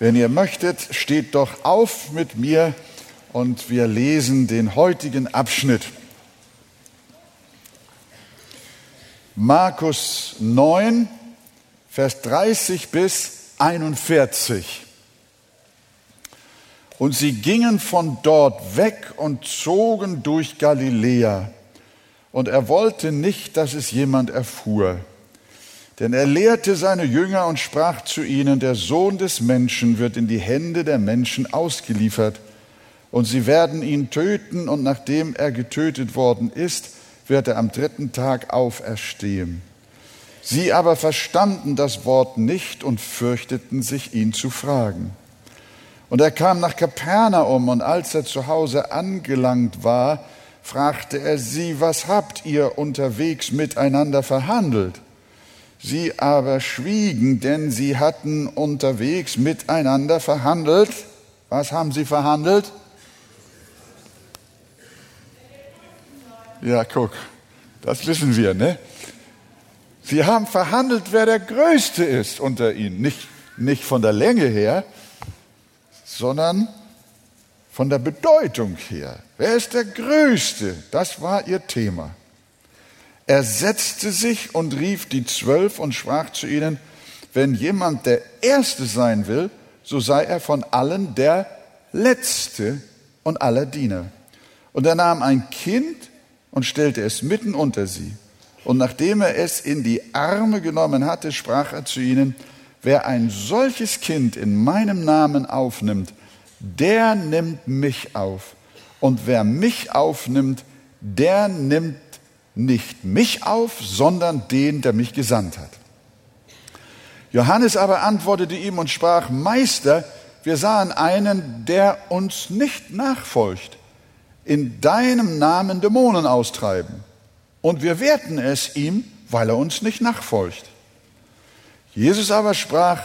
Wenn ihr möchtet, steht doch auf mit mir und wir lesen den heutigen Abschnitt. Markus 9, Vers 30 bis 41. Und sie gingen von dort weg und zogen durch Galiläa. Und er wollte nicht, dass es jemand erfuhr. Denn er lehrte seine Jünger und sprach zu ihnen, der Sohn des Menschen wird in die Hände der Menschen ausgeliefert, und sie werden ihn töten, und nachdem er getötet worden ist, wird er am dritten Tag auferstehen. Sie aber verstanden das Wort nicht und fürchteten sich, ihn zu fragen. Und er kam nach Kapernaum, und als er zu Hause angelangt war, fragte er sie, was habt ihr unterwegs miteinander verhandelt? Sie aber schwiegen, denn sie hatten unterwegs miteinander verhandelt. Was haben sie verhandelt? Ja, guck, das wissen wir, ne? Sie haben verhandelt, wer der Größte ist unter ihnen. Nicht, nicht von der Länge her, sondern von der Bedeutung her. Wer ist der Größte? Das war ihr Thema. Er setzte sich und rief die Zwölf und sprach zu ihnen, wenn jemand der Erste sein will, so sei er von allen der Letzte und aller Diener. Und er nahm ein Kind und stellte es mitten unter sie. Und nachdem er es in die Arme genommen hatte, sprach er zu ihnen, wer ein solches Kind in meinem Namen aufnimmt, der nimmt mich auf. Und wer mich aufnimmt, der nimmt nicht mich auf, sondern den, der mich gesandt hat. Johannes aber antwortete ihm und sprach, Meister, wir sahen einen, der uns nicht nachfolgt, in deinem Namen Dämonen austreiben. Und wir wehrten es ihm, weil er uns nicht nachfolgt. Jesus aber sprach,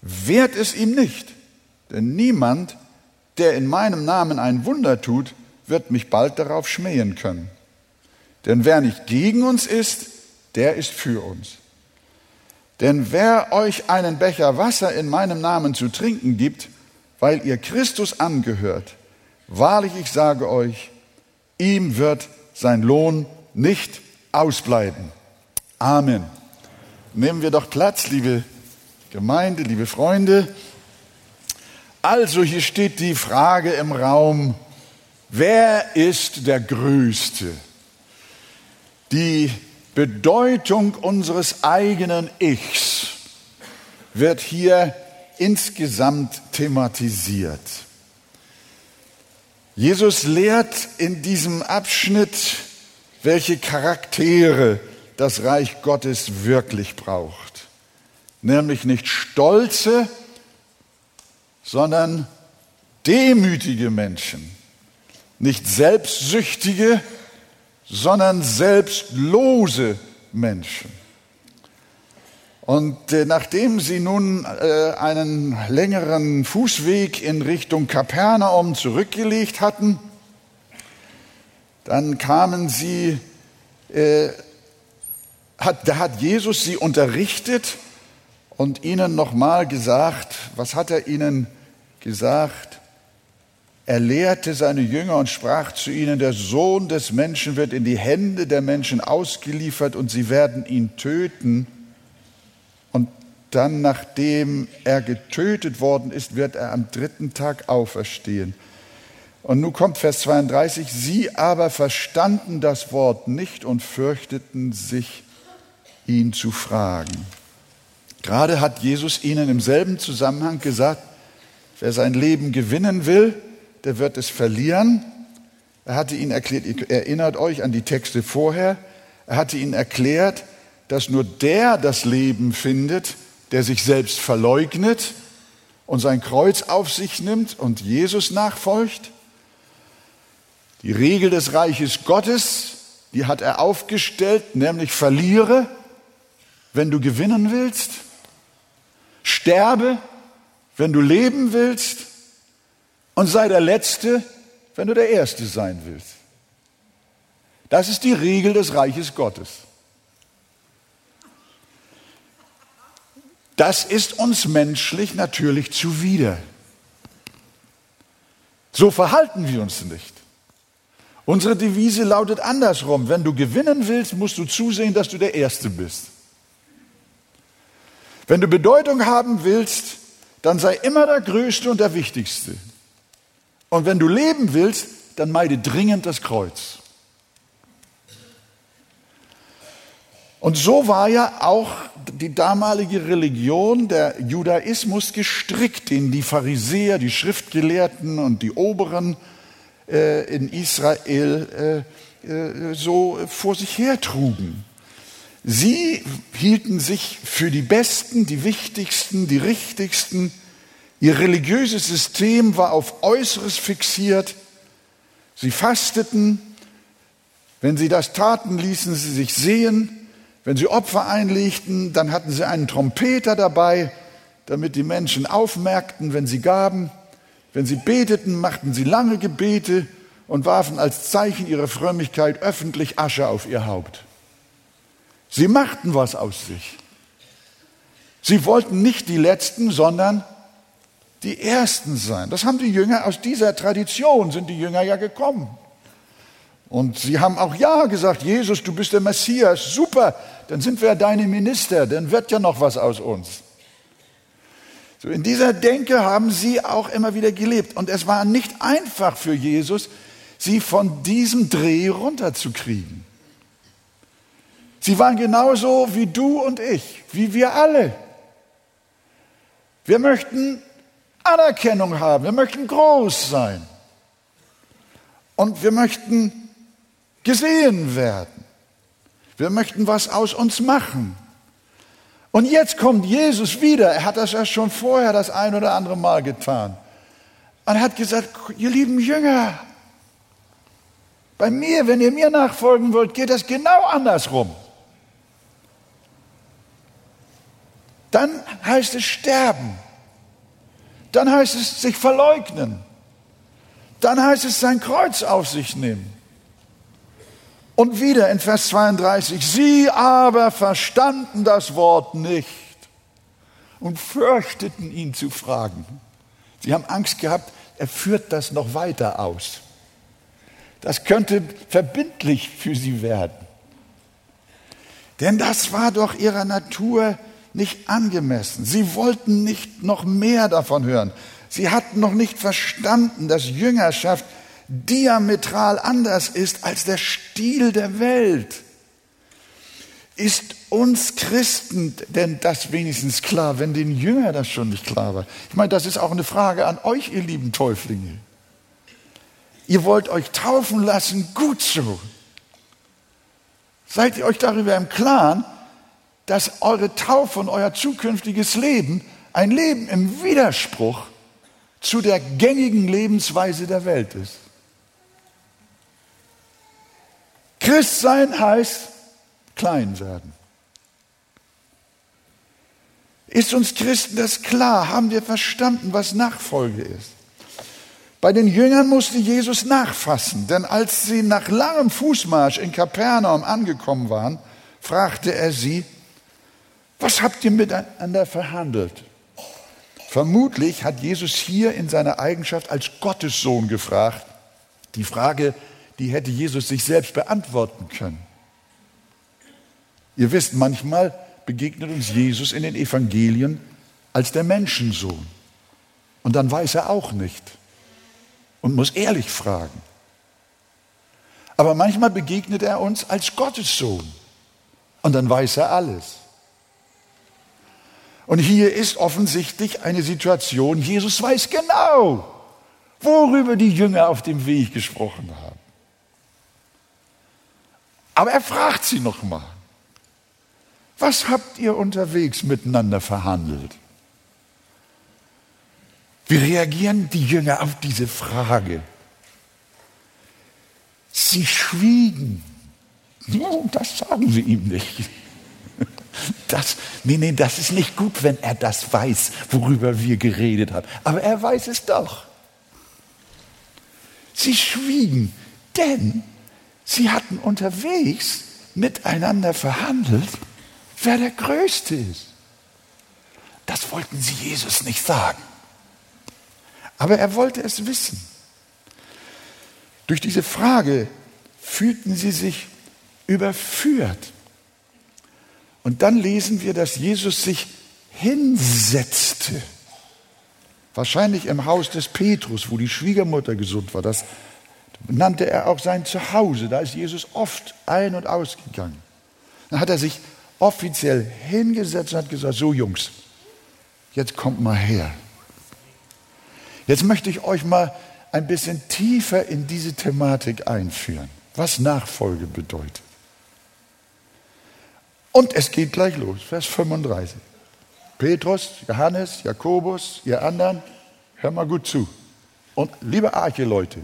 wehrt es ihm nicht, denn niemand, der in meinem Namen ein Wunder tut, wird mich bald darauf schmähen können. Denn wer nicht gegen uns ist, der ist für uns. Denn wer euch einen Becher Wasser in meinem Namen zu trinken gibt, weil ihr Christus angehört, wahrlich ich sage euch, ihm wird sein Lohn nicht ausbleiben. Amen. Nehmen wir doch Platz, liebe Gemeinde, liebe Freunde. Also hier steht die Frage im Raum, wer ist der Größte? Die Bedeutung unseres eigenen Ichs wird hier insgesamt thematisiert. Jesus lehrt in diesem Abschnitt, welche Charaktere das Reich Gottes wirklich braucht. Nämlich nicht stolze, sondern demütige Menschen, nicht selbstsüchtige, sondern selbstlose Menschen. Und äh, nachdem sie nun äh, einen längeren Fußweg in Richtung Kapernaum zurückgelegt hatten, dann kamen sie, äh, da hat Jesus sie unterrichtet und ihnen nochmal gesagt, was hat er ihnen gesagt? Er lehrte seine Jünger und sprach zu ihnen, der Sohn des Menschen wird in die Hände der Menschen ausgeliefert und sie werden ihn töten. Und dann, nachdem er getötet worden ist, wird er am dritten Tag auferstehen. Und nun kommt Vers 32, sie aber verstanden das Wort nicht und fürchteten sich, ihn zu fragen. Gerade hat Jesus ihnen im selben Zusammenhang gesagt, wer sein Leben gewinnen will, der wird es verlieren. Er hatte ihnen erklärt, erinnert euch an die Texte vorher, er hatte ihnen erklärt, dass nur der das Leben findet, der sich selbst verleugnet und sein Kreuz auf sich nimmt und Jesus nachfolgt. Die Regel des Reiches Gottes, die hat er aufgestellt, nämlich verliere, wenn du gewinnen willst, sterbe, wenn du leben willst, und sei der Letzte, wenn du der Erste sein willst. Das ist die Regel des Reiches Gottes. Das ist uns menschlich natürlich zuwider. So verhalten wir uns nicht. Unsere Devise lautet andersrum. Wenn du gewinnen willst, musst du zusehen, dass du der Erste bist. Wenn du Bedeutung haben willst, dann sei immer der Größte und der Wichtigste. Und wenn du leben willst, dann meide dringend das Kreuz. Und so war ja auch die damalige Religion, der Judaismus gestrickt, den die Pharisäer, die Schriftgelehrten und die Oberen äh, in Israel äh, äh, so vor sich hertrugen. Sie hielten sich für die Besten, die Wichtigsten, die Richtigsten. Ihr religiöses System war auf Äußeres fixiert. Sie fasteten. Wenn sie das taten, ließen sie sich sehen. Wenn sie Opfer einlegten, dann hatten sie einen Trompeter dabei, damit die Menschen aufmerkten, wenn sie gaben. Wenn sie beteten, machten sie lange Gebete und warfen als Zeichen ihrer Frömmigkeit öffentlich Asche auf ihr Haupt. Sie machten was aus sich. Sie wollten nicht die Letzten, sondern die Ersten sein. Das haben die Jünger aus dieser Tradition, sind die Jünger ja gekommen. Und sie haben auch Ja gesagt, Jesus, du bist der Messias, super, dann sind wir deine Minister, dann wird ja noch was aus uns. So in dieser Denke haben sie auch immer wieder gelebt. Und es war nicht einfach für Jesus, sie von diesem Dreh runterzukriegen. Sie waren genauso wie du und ich, wie wir alle. Wir möchten Anerkennung haben, wir möchten groß sein. Und wir möchten gesehen werden. Wir möchten was aus uns machen. Und jetzt kommt Jesus wieder. Er hat das ja schon vorher das ein oder andere Mal getan. Und hat gesagt, ihr lieben Jünger, bei mir, wenn ihr mir nachfolgen wollt, geht das genau andersrum. Dann heißt es sterben. Dann heißt es sich verleugnen. Dann heißt es sein Kreuz auf sich nehmen. Und wieder in Vers 32, sie aber verstanden das Wort nicht und fürchteten ihn zu fragen. Sie haben Angst gehabt, er führt das noch weiter aus. Das könnte verbindlich für sie werden. Denn das war doch ihrer Natur nicht angemessen. Sie wollten nicht noch mehr davon hören. Sie hatten noch nicht verstanden, dass Jüngerschaft diametral anders ist als der Stil der Welt. Ist uns Christen denn das wenigstens klar, wenn den Jüngern das schon nicht klar war? Ich meine, das ist auch eine Frage an euch, ihr lieben Täuflinge. Ihr wollt euch taufen lassen, gut so. Seid ihr euch darüber im Klaren, dass eure Taufe und euer zukünftiges Leben ein Leben im Widerspruch zu der gängigen Lebensweise der Welt ist? Christsein heißt klein werden. Ist uns Christen das klar? Haben wir verstanden, was Nachfolge ist? Bei den Jüngern musste Jesus nachfassen, denn als sie nach langem Fußmarsch in Kapernaum angekommen waren, fragte er sie, was habt ihr miteinander verhandelt? Vermutlich hat Jesus hier in seiner Eigenschaft als Gottessohn gefragt. Die Frage die hätte Jesus sich selbst beantworten können. Ihr wisst, manchmal begegnet uns Jesus in den Evangelien als der Menschensohn. Und dann weiß er auch nicht und muss ehrlich fragen. Aber manchmal begegnet er uns als Gottessohn und dann weiß er alles. Und hier ist offensichtlich eine Situation, Jesus weiß genau, worüber die Jünger auf dem Weg gesprochen haben. Aber er fragt sie nochmal, was habt ihr unterwegs miteinander verhandelt? Wie reagieren die Jünger auf diese Frage? Sie schwiegen. Das sagen sie ihm nicht. Das, nee, nee, das ist nicht gut, wenn er das weiß, worüber wir geredet haben. Aber er weiß es doch. Sie schwiegen, denn Sie hatten unterwegs miteinander verhandelt, wer der Größte ist. Das wollten sie Jesus nicht sagen. Aber er wollte es wissen. Durch diese Frage fühlten sie sich überführt. Und dann lesen wir, dass Jesus sich hinsetzte. Wahrscheinlich im Haus des Petrus, wo die Schwiegermutter gesund war. Das nannte er auch sein Zuhause. Da ist Jesus oft ein- und ausgegangen. Dann hat er sich offiziell hingesetzt und hat gesagt, so Jungs, jetzt kommt mal her. Jetzt möchte ich euch mal ein bisschen tiefer in diese Thematik einführen, was Nachfolge bedeutet. Und es geht gleich los, Vers 35. Petrus, Johannes, Jakobus, ihr anderen, hör mal gut zu. Und liebe Arche-Leute,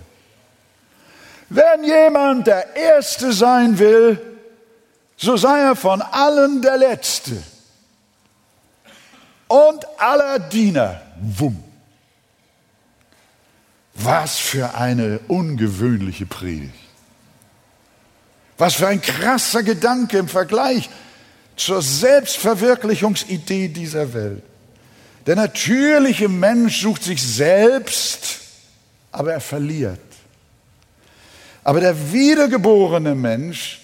wenn jemand der Erste sein will, so sei er von allen der Letzte und aller Diener. Wumm. Was für eine ungewöhnliche Predigt. Was für ein krasser Gedanke im Vergleich zur Selbstverwirklichungsidee dieser Welt. Der natürliche Mensch sucht sich selbst, aber er verliert. Aber der wiedergeborene Mensch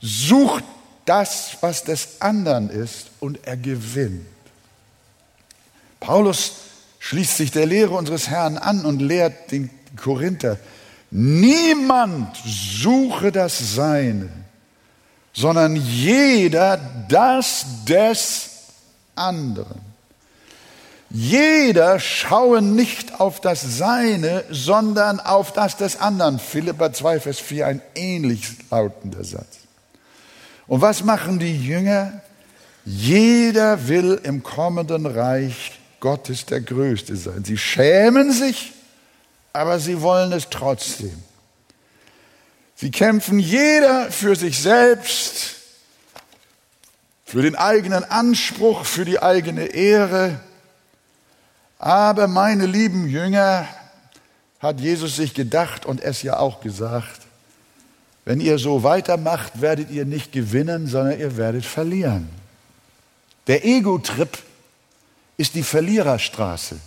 sucht das, was des anderen ist, und er gewinnt. Paulus schließt sich der Lehre unseres Herrn an und lehrt den Korinther, niemand suche das Seine, sondern jeder das des anderen. Jeder schaue nicht auf das Seine, sondern auf das des anderen. Philippa 2, Vers 4, ein ähnlich lautender Satz. Und was machen die Jünger? Jeder will im kommenden Reich Gottes der Größte sein. Sie schämen sich, aber sie wollen es trotzdem. Sie kämpfen jeder für sich selbst, für den eigenen Anspruch, für die eigene Ehre. Aber meine lieben Jünger, hat Jesus sich gedacht und es ja auch gesagt, wenn ihr so weitermacht, werdet ihr nicht gewinnen, sondern ihr werdet verlieren. Der Ego-Trip ist die Verliererstraße.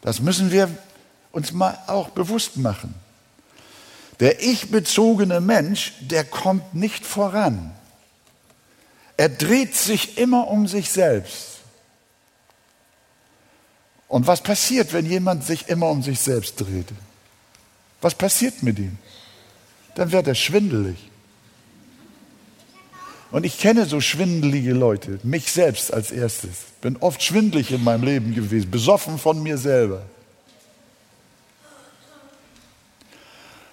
Das müssen wir uns mal auch bewusst machen. Der ich-bezogene Mensch, der kommt nicht voran. Er dreht sich immer um sich selbst. Und was passiert, wenn jemand sich immer um sich selbst dreht? Was passiert mit ihm? Dann wird er schwindelig. Und ich kenne so schwindelige Leute, mich selbst als erstes. Bin oft schwindlig in meinem Leben gewesen, besoffen von mir selber.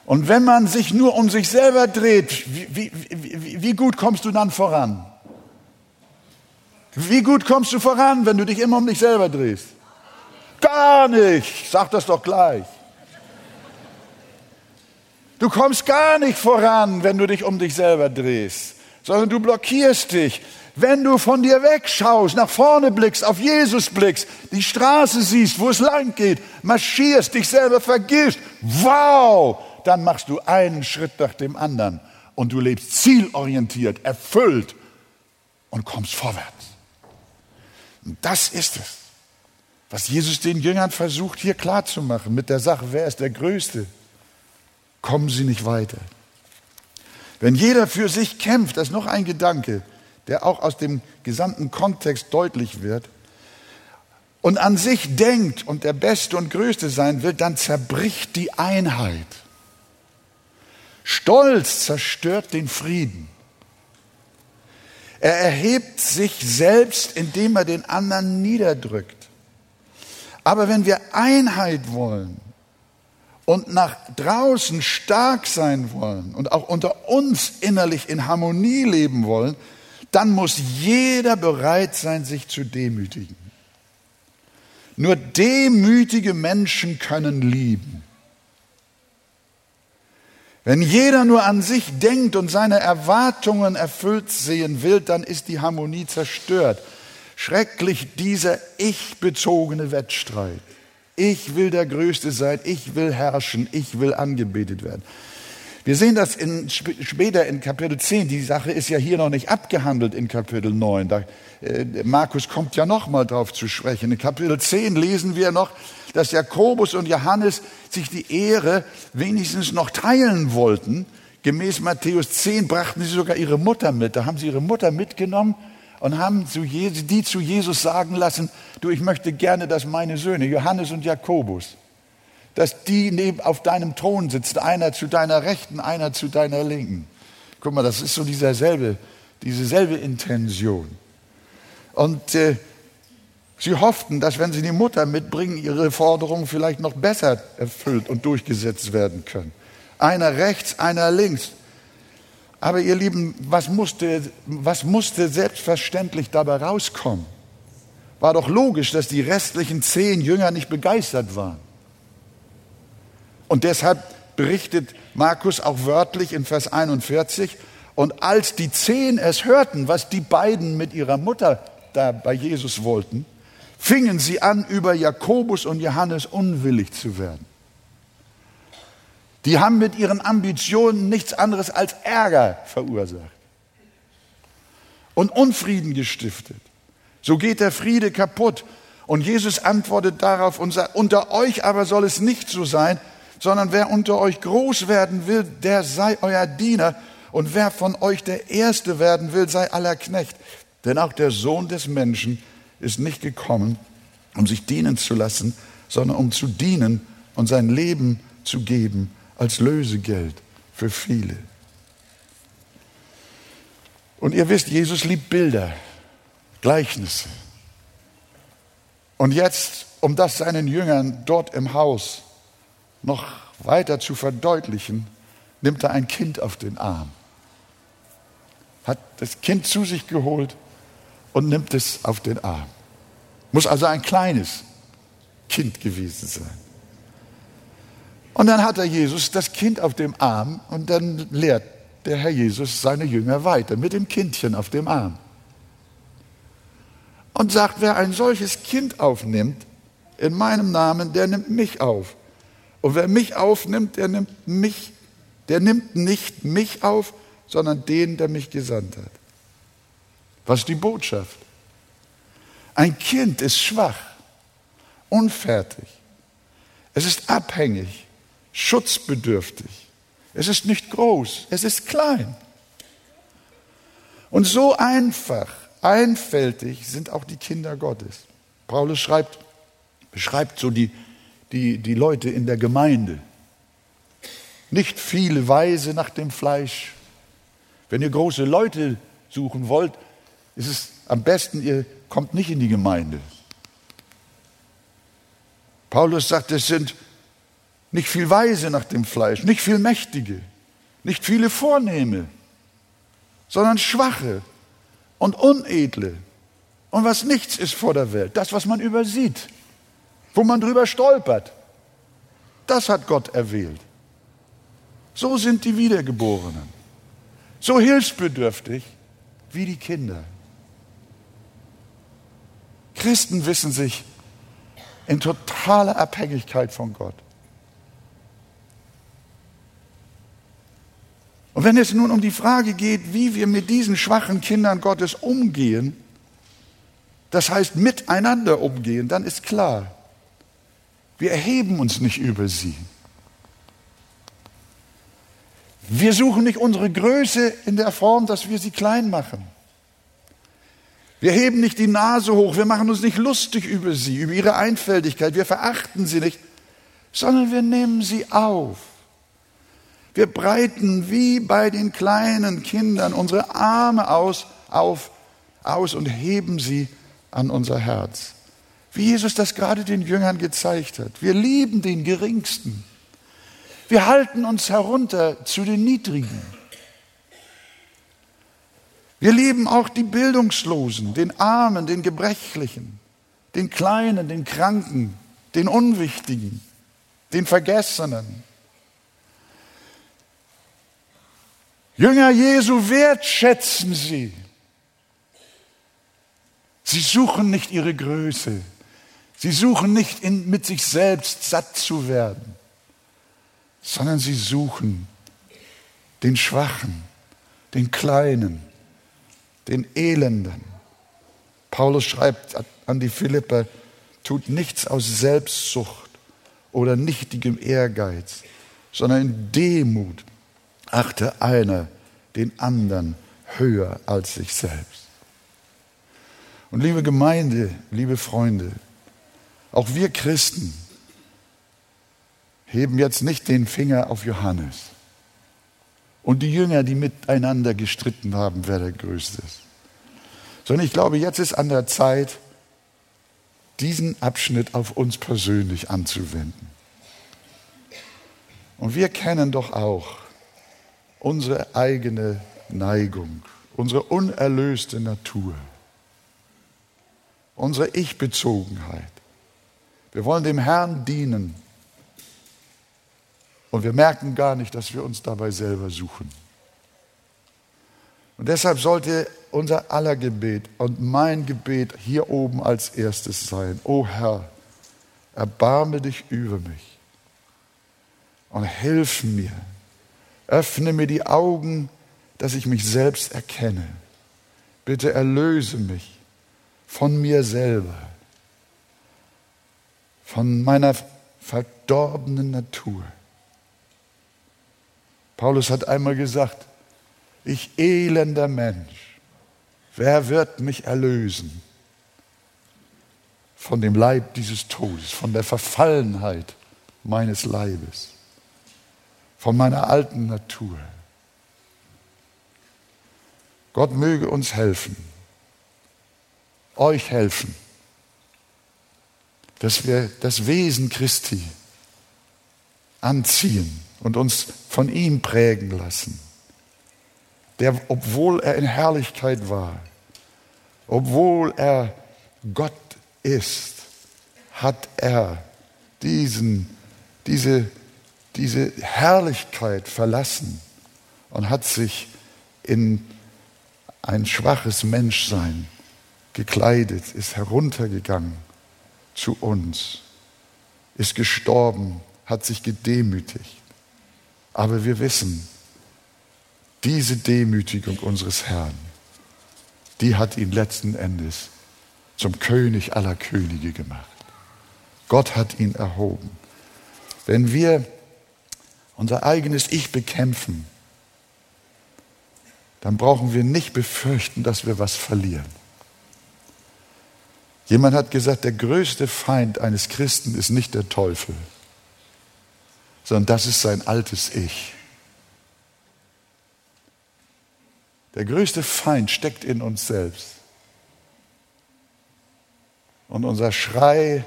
Und wenn man sich nur um sich selber dreht, wie, wie, wie, wie, gut kommst du dann voran? Wie gut kommst du voran, wenn du dich immer um dich selber drehst? Gar nicht, sag das doch gleich. Du kommst gar nicht voran, wenn du dich um dich selber drehst, sondern du blockierst dich. Wenn du von dir wegschaust, nach vorne blickst, auf Jesus blickst, die Straße siehst, wo es lang geht, marschierst, dich selber vergisst, wow, dann machst du einen Schritt nach dem anderen und du lebst zielorientiert, erfüllt und kommst vorwärts. Und das ist es, was Jesus den Jüngern versucht hier klarzumachen mit der Sache, wer ist der Größte? Kommen sie nicht weiter. Wenn jeder für sich kämpft, das ist noch ein Gedanke, der auch aus dem gesamten Kontext deutlich wird, und an sich denkt und der Beste und Größte sein will, dann zerbricht die Einheit. Stolz zerstört den Frieden. Er erhebt sich selbst, indem er den anderen niederdrückt. Aber wenn wir Einheit wollen und nach draußen stark sein wollen und auch unter uns innerlich in Harmonie leben wollen, dann muss jeder bereit sein, sich zu demütigen. Nur demütige Menschen können lieben. Wenn jeder nur an sich denkt und seine Erwartungen erfüllt sehen will, dann ist die Harmonie zerstört. Schrecklich dieser ich-bezogene Wettstreit. Ich will der Größte sein, ich will herrschen, ich will angebetet werden. Wir sehen das in, später in Kapitel 10. Die Sache ist ja hier noch nicht abgehandelt in Kapitel 9. Da, äh, Markus kommt ja noch mal drauf zu sprechen. In Kapitel 10 lesen wir noch, dass Jakobus und Johannes sich die Ehre wenigstens noch teilen wollten. Gemäß Matthäus 10 brachten sie sogar ihre Mutter mit. Da haben sie ihre Mutter mitgenommen und haben die zu Jesus sagen lassen, du, ich möchte gerne, dass meine Söhne, Johannes und Jakobus, dass die neben, auf deinem Thron sitzen, einer zu deiner Rechten, einer zu deiner Linken. Guck mal, das ist so dieselbe, dieselbe Intention. Und äh, sie hofften, dass wenn sie die Mutter mitbringen, ihre Forderungen vielleicht noch besser erfüllt und durchgesetzt werden können. Einer rechts, einer links. Aber ihr Lieben, was musste, was musste selbstverständlich dabei rauskommen? War doch logisch, dass die restlichen zehn Jünger nicht begeistert waren. Und deshalb berichtet Markus auch wörtlich in Vers 41, und als die zehn es hörten, was die beiden mit ihrer Mutter da bei Jesus wollten, fingen sie an, über Jakobus und Johannes unwillig zu werden. Die haben mit ihren Ambitionen nichts anderes als Ärger verursacht und Unfrieden gestiftet. So geht der Friede kaputt. Und Jesus antwortet darauf und sagt, unter euch aber soll es nicht so sein, sondern wer unter euch groß werden will, der sei euer Diener. Und wer von euch der Erste werden will, sei aller Knecht. Denn auch der Sohn des Menschen ist nicht gekommen, um sich dienen zu lassen, sondern um zu dienen und sein Leben zu geben als Lösegeld für viele. Und ihr wisst, Jesus liebt Bilder, Gleichnisse. Und jetzt, um das seinen Jüngern dort im Haus noch weiter zu verdeutlichen, nimmt er ein Kind auf den Arm, hat das Kind zu sich geholt und nimmt es auf den Arm. Muss also ein kleines Kind gewesen sein. Und dann hat er Jesus das Kind auf dem Arm und dann lehrt der Herr Jesus seine Jünger weiter mit dem Kindchen auf dem Arm. Und sagt, wer ein solches Kind aufnimmt, in meinem Namen, der nimmt mich auf. Und wer mich aufnimmt, der nimmt mich, der nimmt nicht mich auf, sondern den, der mich gesandt hat. Was ist die Botschaft? Ein Kind ist schwach, unfertig. Es ist abhängig, schutzbedürftig. Es ist nicht groß, es ist klein. Und so einfach, einfältig sind auch die Kinder Gottes. Paulus schreibt, beschreibt so die die, die Leute in der Gemeinde. Nicht viele Weise nach dem Fleisch. Wenn ihr große Leute suchen wollt, ist es am besten, ihr kommt nicht in die Gemeinde. Paulus sagt, es sind nicht viel Weise nach dem Fleisch, nicht viel Mächtige, nicht viele Vornehme, sondern Schwache und Unedle und was nichts ist vor der Welt, das, was man übersieht wo man drüber stolpert. Das hat Gott erwählt. So sind die Wiedergeborenen. So hilfsbedürftig wie die Kinder. Christen wissen sich in totaler Abhängigkeit von Gott. Und wenn es nun um die Frage geht, wie wir mit diesen schwachen Kindern Gottes umgehen, das heißt miteinander umgehen, dann ist klar, wir erheben uns nicht über sie. Wir suchen nicht unsere Größe in der Form, dass wir sie klein machen. Wir heben nicht die Nase hoch, wir machen uns nicht lustig über sie, über ihre Einfältigkeit, wir verachten sie nicht, sondern wir nehmen sie auf. Wir breiten wie bei den kleinen Kindern unsere Arme aus, auf, aus und heben sie an unser Herz wie Jesus das gerade den Jüngern gezeigt hat. Wir lieben den Geringsten. Wir halten uns herunter zu den Niedrigen. Wir lieben auch die Bildungslosen, den Armen, den Gebrechlichen, den Kleinen, den Kranken, den Unwichtigen, den Vergessenen. Jünger Jesu wertschätzen Sie. Sie suchen nicht ihre Größe. Sie suchen nicht in, mit sich selbst satt zu werden, sondern sie suchen den Schwachen, den Kleinen, den Elenden. Paulus schreibt an die Philipper, tut nichts aus Selbstsucht oder nichtigem Ehrgeiz, sondern in Demut achte einer den anderen höher als sich selbst. Und liebe Gemeinde, liebe Freunde, auch wir Christen heben jetzt nicht den Finger auf Johannes und die Jünger, die miteinander gestritten haben, wer der Größte ist. Sondern ich glaube, jetzt ist an der Zeit, diesen Abschnitt auf uns persönlich anzuwenden. Und wir kennen doch auch unsere eigene Neigung, unsere unerlöste Natur, unsere Ich-Bezogenheit. Wir wollen dem Herrn dienen und wir merken gar nicht, dass wir uns dabei selber suchen. Und deshalb sollte unser aller Gebet und mein Gebet hier oben als erstes sein. O Herr, erbarme dich über mich und hilf mir. Öffne mir die Augen, dass ich mich selbst erkenne. Bitte erlöse mich von mir selber, von meiner verdorbenen Natur. Paulus hat einmal gesagt, ich elender Mensch, wer wird mich erlösen von dem Leib dieses Todes, von der Verfallenheit meines Leibes, von meiner alten Natur? Gott möge uns helfen, euch helfen, dass wir das Wesen Christi anziehen und uns von ihm prägen lassen, der, obwohl er in Herrlichkeit war, obwohl er Gott ist, hat er diesen, diese, diese Herrlichkeit verlassen und hat sich in ein schwaches Menschsein gekleidet, ist heruntergegangen zu uns, ist gestorben, hat sich gedemütigt. Aber wir wissen, diese Demütigung unseres Herrn, die hat ihn letzten Endes zum König aller Könige gemacht. Gott hat ihn erhoben. Wenn wir unser eigenes Ich bekämpfen, dann brauchen wir nicht befürchten, dass wir was verlieren. Jemand hat gesagt, der größte Feind eines Christen ist nicht der Teufel, sondern das ist sein altes Ich. Der größte Feind steckt in uns selbst. Und unser Schrei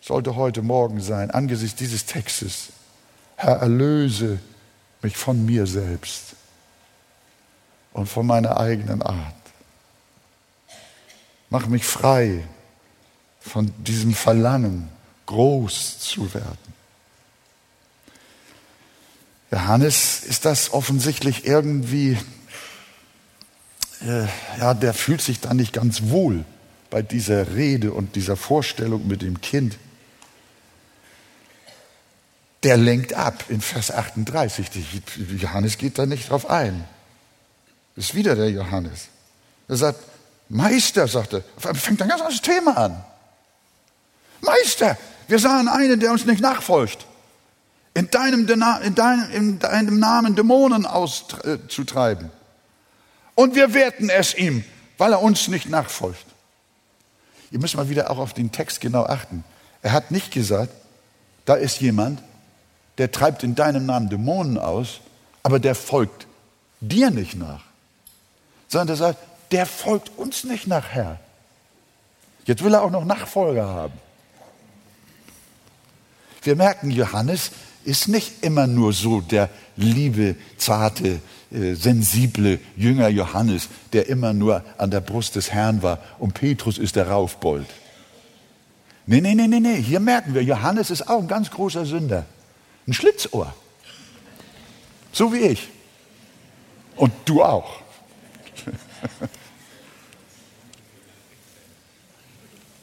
sollte heute Morgen sein, angesichts dieses Textes, Herr, erlöse mich von mir selbst und von meiner eigenen Art. Mach mich frei von diesem Verlangen, groß zu werden. Johannes ist das offensichtlich irgendwie, äh, ja, der fühlt sich da nicht ganz wohl bei dieser Rede und dieser Vorstellung mit dem Kind. Der lenkt ab in Vers 38. Johannes geht da nicht drauf ein. Ist wieder der Johannes. Er sagt, Meister, sagt er, fängt ein ganz anderes Thema an. Meister, wir sahen einen, der uns nicht nachfolgt in deinem, in deinem, in deinem Namen Dämonen auszutreiben. Und wir werten es ihm, weil er uns nicht nachfolgt. Ihr müsst mal wieder auch auf den Text genau achten. Er hat nicht gesagt, da ist jemand, der treibt in deinem Namen Dämonen aus, aber der folgt dir nicht nach. Sondern er sagt, der folgt uns nicht nach, Herr. Jetzt will er auch noch Nachfolger haben. Wir merken, Johannes ist nicht immer nur so der liebe, zarte, äh, sensible Jünger Johannes, der immer nur an der Brust des Herrn war und Petrus ist der Raufbold. Nee, nee, nee, nee, nee. Hier merken wir, Johannes ist auch ein ganz großer Sünder. Ein Schlitzohr. So wie ich. Und du auch.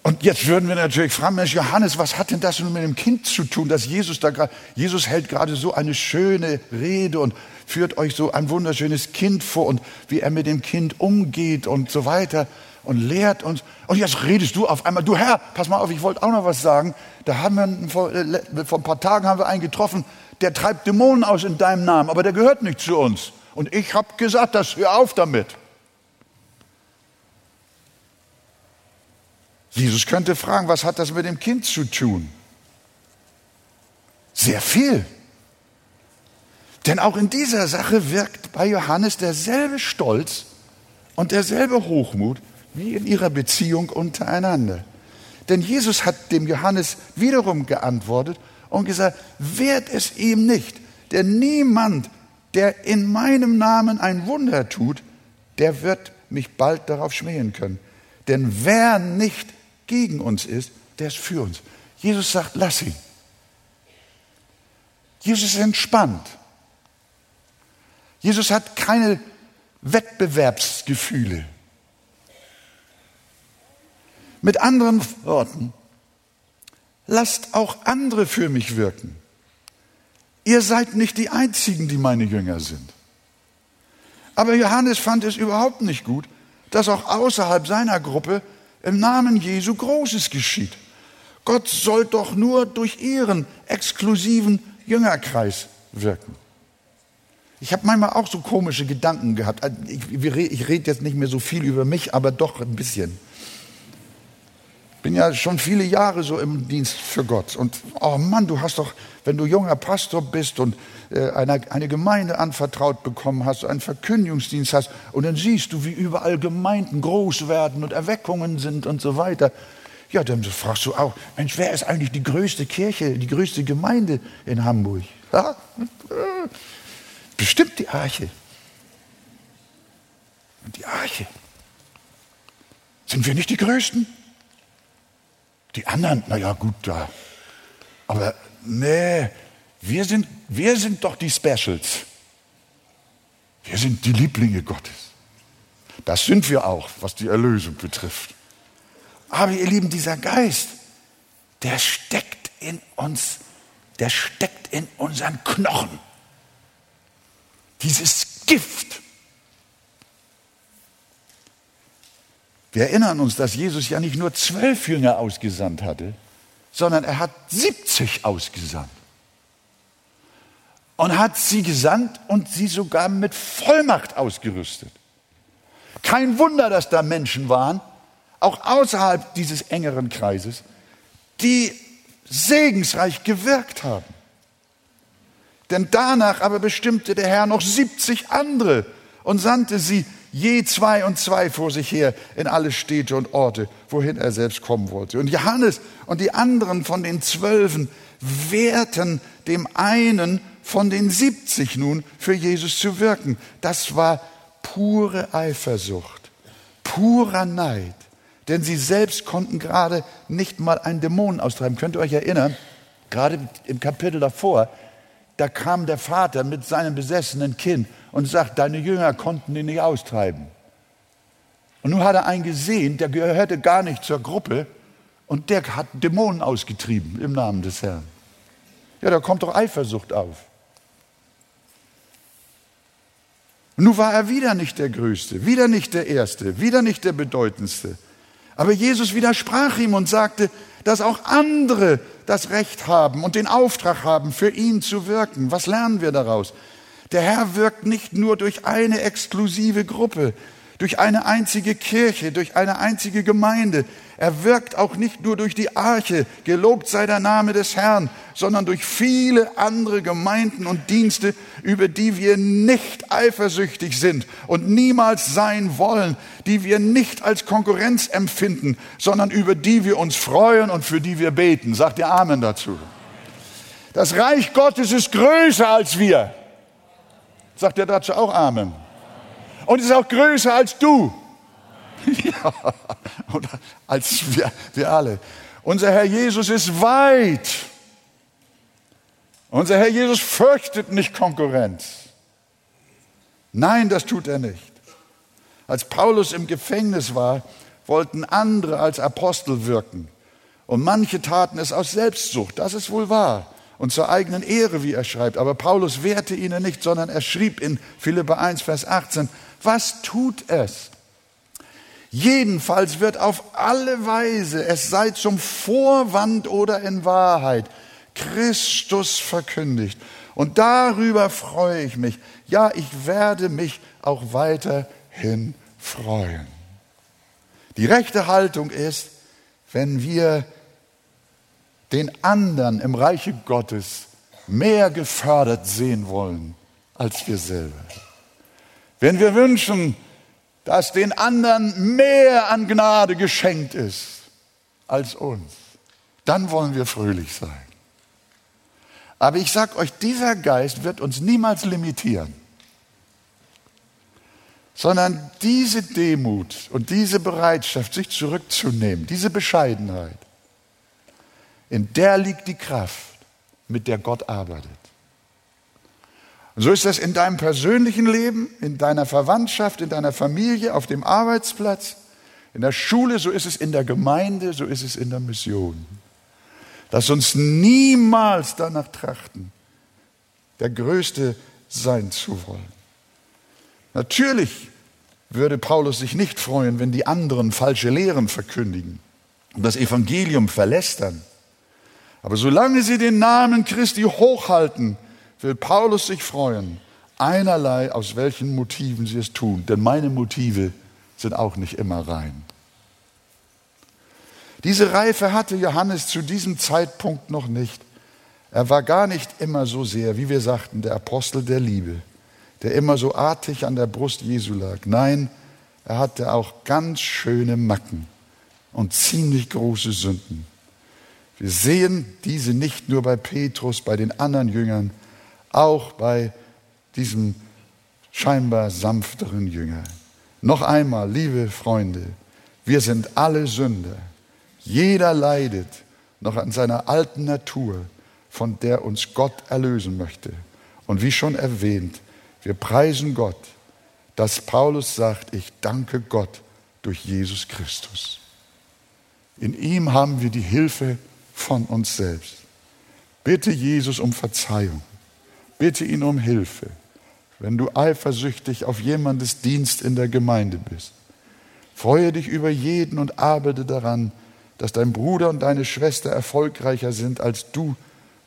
Und Jetzt würden wir natürlich fragen, Mensch, Johannes, was hat denn das nun mit dem Kind zu tun, dass Jesus da gerade, Jesus hält gerade so eine schöne Rede und führt euch so ein wunderschönes Kind vor und wie er mit dem Kind umgeht und so weiter und lehrt uns. Und jetzt redest du auf einmal, du Herr, pass mal auf, ich wollte auch noch was sagen. Da haben wir, vor, äh, vor ein paar Tagen haben wir einen getroffen, der treibt Dämonen aus in deinem Namen, aber der gehört nicht zu uns. Und ich habe gesagt, das hör auf damit. Jesus könnte fragen, was hat das mit dem Kind zu tun? Sehr viel. Denn auch in dieser Sache wirkt bei Johannes derselbe Stolz und derselbe Hochmut wie in ihrer Beziehung untereinander. Denn Jesus hat dem Johannes wiederum geantwortet und gesagt, wehrt es ihm nicht, denn niemand, der in meinem Namen ein Wunder tut, der wird mich bald darauf schmähen können. Denn wer nicht gegen uns ist, der ist für uns. Jesus sagt, lass ihn. Jesus ist entspannt. Jesus hat keine Wettbewerbsgefühle. Mit anderen Worten, lasst auch andere für mich wirken. Ihr seid nicht die Einzigen, die meine Jünger sind. Aber Johannes fand es überhaupt nicht gut, dass auch außerhalb seiner Gruppe im Namen Jesu Großes geschieht. Gott soll doch nur durch ihren exklusiven Jüngerkreis wirken. Ich habe manchmal auch so komische Gedanken gehabt. Ich, ich rede jetzt nicht mehr so viel über mich, aber doch ein bisschen. Bin ja schon viele Jahre so im Dienst für Gott. Und oh Mann, du hast doch, wenn du junger Pastor bist und äh, eine, eine Gemeinde anvertraut bekommen hast, einen Verkündigungsdienst hast, und dann siehst du, wie überall Gemeinden groß werden und Erweckungen sind und so weiter. Ja, dann fragst du auch, Mensch, wer ist eigentlich die größte Kirche, die größte Gemeinde in Hamburg? Ja? Bestimmt die Arche. Die Arche. Sind wir nicht die Größten? Die anderen, naja, gut, da. Aber nee, wir sind, wir sind doch die Specials. Wir sind die Lieblinge Gottes. Das sind wir auch, was die Erlösung betrifft. Aber ihr Lieben, dieser Geist, der steckt in uns, der steckt in unseren Knochen. Dieses Gift. Wir erinnern uns, dass Jesus ja nicht nur zwölf Jünger ausgesandt hatte, sondern er hat 70 ausgesandt und hat sie gesandt und sie sogar mit Vollmacht ausgerüstet. Kein Wunder, dass da Menschen waren, auch außerhalb dieses engeren Kreises, die segensreich gewirkt haben. Denn danach aber bestimmte der Herr noch 70 andere und sandte sie je zwei und zwei vor sich her in alle Städte und Orte, wohin er selbst kommen wollte. Und Johannes und die anderen von den Zwölfen wehrten dem einen von den 70 nun für Jesus zu wirken. Das war pure Eifersucht, purer Neid. Denn sie selbst konnten gerade nicht mal einen Dämon austreiben. Könnt ihr euch erinnern? Gerade im Kapitel davor, da kam der Vater mit seinem besessenen Kind und sagt, deine Jünger konnten ihn nicht austreiben. Und nun hat er einen gesehen, der gehörte gar nicht zur Gruppe und der hat Dämonen ausgetrieben im Namen des Herrn. Ja, da kommt doch Eifersucht auf. nun war er wieder nicht der Größte, wieder nicht der Erste, wieder nicht der Bedeutendste. Aber Jesus widersprach ihm und sagte, dass auch andere das Recht haben und den Auftrag haben, für ihn zu wirken. Was lernen wir daraus? Der Herr wirkt nicht nur durch eine exklusive Gruppe, durch eine einzige Kirche, durch eine einzige Gemeinde. Er wirkt auch nicht nur durch die Arche, gelobt sei der Name des Herrn, sondern durch viele andere Gemeinden und Dienste, über die wir nicht eifersüchtig sind und niemals sein wollen, die wir nicht als Konkurrenz empfinden, sondern über die wir uns freuen und für die wir beten. Sagt ihr Amen dazu. Das Reich Gottes ist größer als wir. Sagt ihr dazu auch Amen? Und ist auch größer als du. ja, als wir, wir alle. Unser Herr Jesus ist weit. Unser Herr Jesus fürchtet nicht Konkurrenz. Nein, das tut er nicht. Als Paulus im Gefängnis war, wollten andere als Apostel wirken. Und manche taten es aus Selbstsucht, das ist wohl wahr. Und zur eigenen Ehre, wie er schreibt. Aber Paulus wehrte ihnen nicht, sondern er schrieb in Philippa 1, Vers 18, was tut es? Jedenfalls wird auf alle Weise, es sei zum Vorwand oder in Wahrheit, Christus verkündigt. Und darüber freue ich mich. Ja, ich werde mich auch weiterhin freuen. Die rechte Haltung ist, wenn wir den anderen im Reiche Gottes mehr gefördert sehen wollen als wir selber. Wenn wir wünschen, dass den anderen mehr an Gnade geschenkt ist als uns, dann wollen wir fröhlich sein. Aber ich sage euch, dieser Geist wird uns niemals limitieren, sondern diese Demut und diese Bereitschaft, sich zurückzunehmen, diese Bescheidenheit, in der liegt die Kraft, mit der Gott arbeitet. Und so ist das in deinem persönlichen Leben, in deiner Verwandtschaft, in deiner Familie, auf dem Arbeitsplatz, in der Schule, so ist es in der Gemeinde, so ist es in der Mission. Lass uns niemals danach trachten, der Größte sein zu wollen. Natürlich würde Paulus sich nicht freuen, wenn die anderen falsche Lehren verkündigen und das Evangelium verlästern. Aber solange sie den Namen Christi hochhalten, will Paulus sich freuen, einerlei aus welchen Motiven sie es tun, denn meine Motive sind auch nicht immer rein. Diese Reife hatte Johannes zu diesem Zeitpunkt noch nicht. Er war gar nicht immer so sehr, wie wir sagten, der Apostel der Liebe, der immer so artig an der Brust Jesu lag. Nein, er hatte auch ganz schöne Macken und ziemlich große Sünden. Wir sehen diese nicht nur bei Petrus, bei den anderen Jüngern, auch bei diesem scheinbar sanfteren Jünger. Noch einmal, liebe Freunde, wir sind alle Sünder. Jeder leidet noch an seiner alten Natur, von der uns Gott erlösen möchte. Und wie schon erwähnt, wir preisen Gott, dass Paulus sagt, ich danke Gott durch Jesus Christus. In ihm haben wir die Hilfe von uns selbst. Bitte Jesus um Verzeihung. Bitte ihn um Hilfe, wenn du eifersüchtig auf jemandes Dienst in der Gemeinde bist. Freue dich über jeden und arbeite daran, dass dein Bruder und deine Schwester erfolgreicher sind als du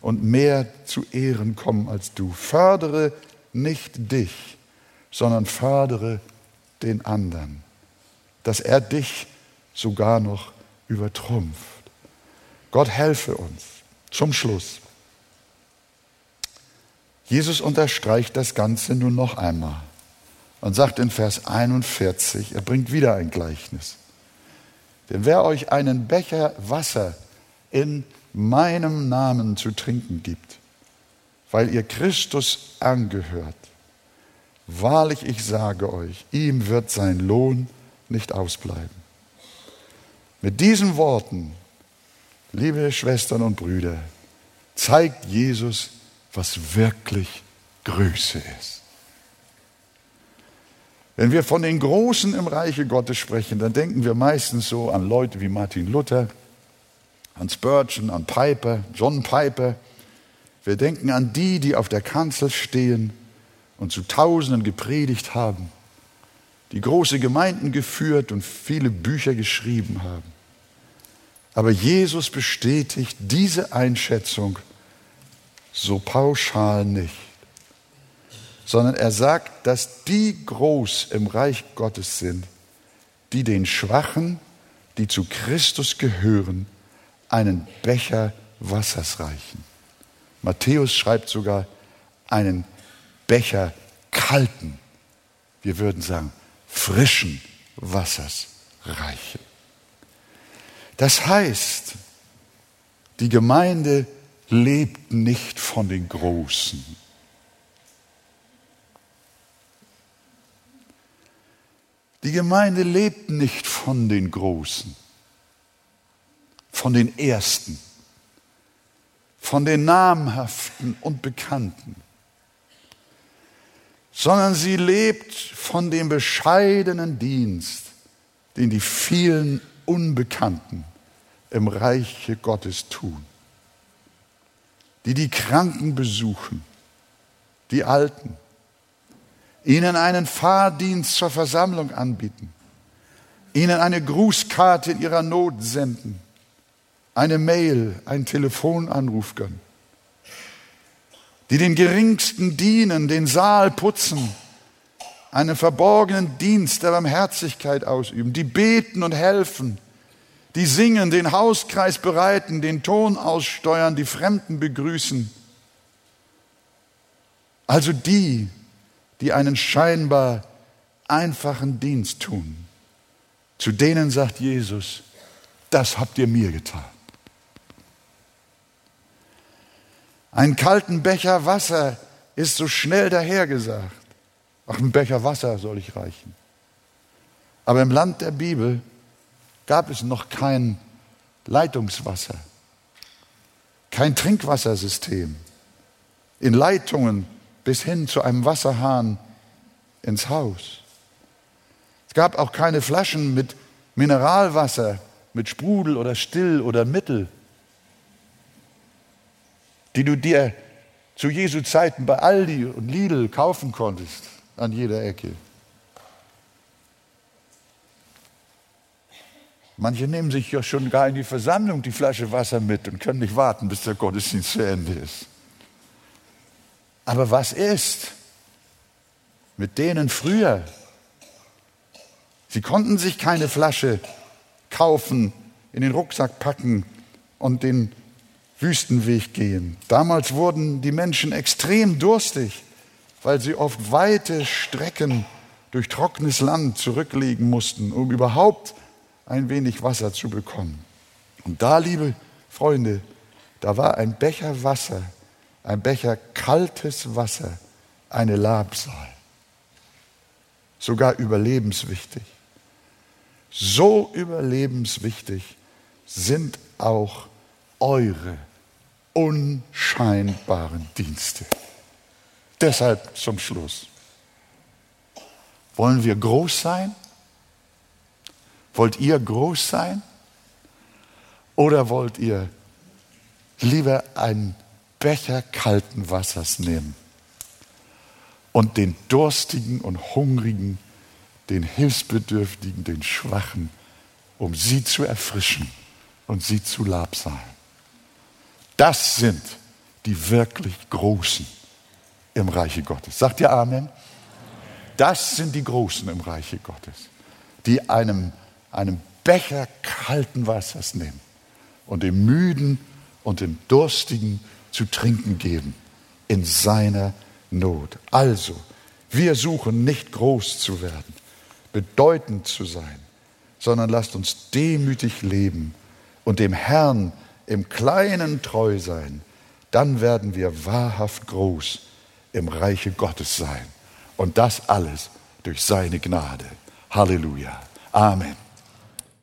und mehr zu Ehren kommen als du. Fördere nicht dich, sondern fördere den anderen, dass er dich sogar noch übertrumpft. Gott helfe uns. Zum Schluss. Jesus unterstreicht das Ganze nun noch einmal und sagt in Vers 41, er bringt wieder ein Gleichnis. Denn wer euch einen Becher Wasser in meinem Namen zu trinken gibt, weil ihr Christus angehört, wahrlich ich sage euch, ihm wird sein Lohn nicht ausbleiben. Mit diesen Worten, liebe Schwestern und Brüder, zeigt Jesus, was wirklich Größe ist. Wenn wir von den Großen im Reiche Gottes sprechen, dann denken wir meistens so an Leute wie Martin Luther, an Spurgeon, an Piper, John Piper. Wir denken an die, die auf der Kanzel stehen und zu Tausenden gepredigt haben, die große Gemeinden geführt und viele Bücher geschrieben haben. Aber Jesus bestätigt diese Einschätzung so pauschal nicht, sondern er sagt, dass die groß im Reich Gottes sind, die den Schwachen, die zu Christus gehören, einen Becher Wassers reichen. Matthäus schreibt sogar einen Becher kalten, wir würden sagen frischen Wassers reichen. Das heißt, die Gemeinde lebt nicht von den Großen. Die Gemeinde lebt nicht von den Großen, von den Ersten, von den Namhaften und Bekannten, sondern sie lebt von dem bescheidenen Dienst, den die vielen Unbekannten im Reiche Gottes tun, die die Kranken besuchen, die Alten, ihnen einen Fahrdienst zur Versammlung anbieten, ihnen eine Grußkarte in ihrer Not senden, eine Mail, einen Telefonanruf gönnen, die den Geringsten dienen, den Saal putzen, einen verborgenen Dienst der Barmherzigkeit ausüben, die beten und helfen, die singen, den Hauskreis bereiten, den Ton aussteuern, die Fremden begrüßen. Also die, die einen scheinbar einfachen Dienst tun. Zu denen sagt Jesus, das habt ihr mir getan. Einen kalten Becher Wasser ist so schnell dahergesagt. Ach, ein Becher Wasser soll ich reichen. Aber im Land der Bibel gab es noch kein Leitungswasser, kein Trinkwassersystem. In Leitungen bis hin zu einem Wasserhahn ins Haus. Es gab auch keine Flaschen mit Mineralwasser, mit Sprudel oder Still oder Mittel, die du dir zu Jesu Zeiten bei Aldi und Lidl kaufen konntest, an jeder Ecke. Manche nehmen sich ja schon gar in die Versammlung die Flasche Wasser mit und können nicht warten, bis der Gottesdienst zu Ende ist. Aber was ist mit denen früher? Sie konnten sich keine Flasche kaufen, in den Rucksack packen und den Wüstenweg gehen. Damals wurden die Menschen extrem durstig, weil sie oft weite Strecken durch trockenes Land zurücklegen mussten, um überhaupt ein wenig Wasser zu bekommen. Und da, liebe Freunde, da war ein Becher Wasser ein Becher kaltes Wasser, eine Labsal. Sogar überlebenswichtig. So überlebenswichtig sind auch eure unscheinbaren Dienste. Deshalb zum Schluss. Wollen wir groß sein? Wollt ihr groß sein? Oder wollt ihr lieber ein Becher kalten Wassers nehmen und den Durstigen und Hungrigen, den Hilfsbedürftigen, den Schwachen, um sie zu erfrischen und sie zu labsalen. Das sind die wirklich Großen im Reiche Gottes. Sagt ihr Amen? Das sind die Großen im Reiche Gottes, die einem, einem Becher kalten Wassers nehmen und dem Müden und dem Durstigen zu trinken geben in seiner Not. Also, wir suchen nicht groß zu werden, bedeutend zu sein, sondern lasst uns demütig leben und dem Herrn im Kleinen treu sein. Dann werden wir wahrhaft groß im Reiche Gottes sein. Und das alles durch seine Gnade. Halleluja. Amen.